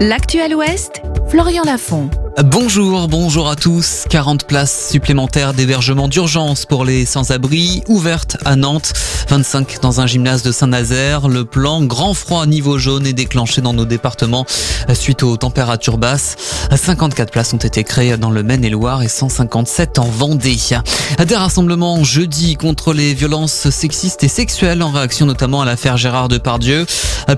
L'actuel Ouest, Florian Lafont. Bonjour, bonjour à tous. 40 places supplémentaires d'hébergement d'urgence pour les sans-abri ouvertes à Nantes. 25 dans un gymnase de Saint-Nazaire. Le plan grand froid niveau jaune est déclenché dans nos départements suite aux températures basses. 54 places ont été créées dans le Maine-et-Loire et 157 en Vendée. Des rassemblements jeudi contre les violences sexistes et sexuelles en réaction notamment à l'affaire Gérard Depardieu.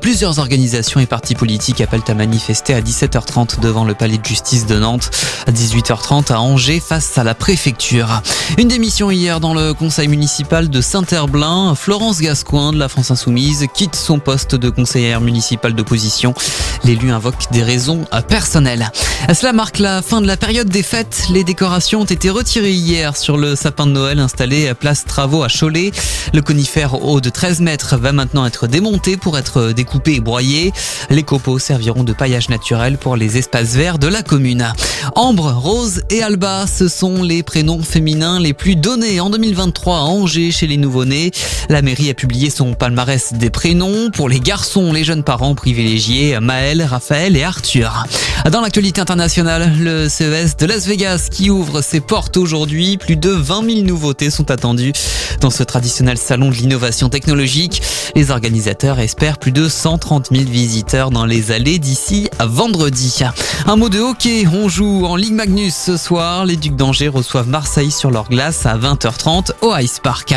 Plusieurs organisations et partis politiques appellent à manifester à 17h30 devant le palais de justice de Nantes à 18h30 à Angers face à la préfecture. Une démission hier dans le conseil municipal de Saint-Herblain. Florence Gascoin de la France Insoumise quitte son poste de conseillère municipale d'opposition. L'élu invoque des raisons personnelles. Cela marque la fin de la période des fêtes. Les décorations ont été retirées hier sur le sapin de Noël installé à place Travaux à Cholet. Le conifère haut de 13 mètres va maintenant être démonté pour être découpé et broyé. Les copeaux serviront de paillage naturel pour les espaces verts de la commune. Ambre, Rose et Alba, ce sont les prénoms féminins les plus donnés en 2023 à Angers chez les nouveau-nés. La mairie a publié son palmarès des prénoms. Pour les garçons, les jeunes parents privilégiés, Maël, Raphaël et Arthur. Dans l'actualité internationale, le CES de Las Vegas qui ouvre ses portes aujourd'hui. Plus de 20 000 nouveautés sont attendues dans ce traditionnel salon de l'innovation technologique. Les organisateurs espèrent plus de 130 000 visiteurs dans les allées d'ici à vendredi. Un mot de hockey, on joue en Ligue Magnus ce soir. Les Ducs d'Angers reçoivent Marseille sur leur glace à 20h30 au Ice Park.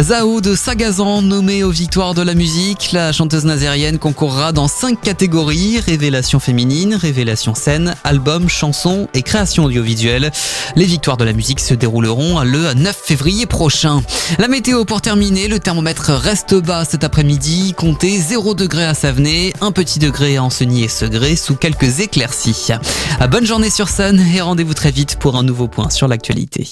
Zao de Sagazan, nommée aux victoires de la musique, la chanteuse nazérienne concourra dans 5 catégories révélation féminine, révélation scène, album, chanson et création audiovisuelle. Les victoires de la musique se dérouleront le 9 février prochain. La météo pour terminer, le thermomètre reste bas cet après-midi, comptez 0 degré à Savenay, un petit degré à Ancenis et Segré sous quelques éclaircies. Bonne journée sur Sun et rendez-vous très vite pour un nouveau point sur l'actualité.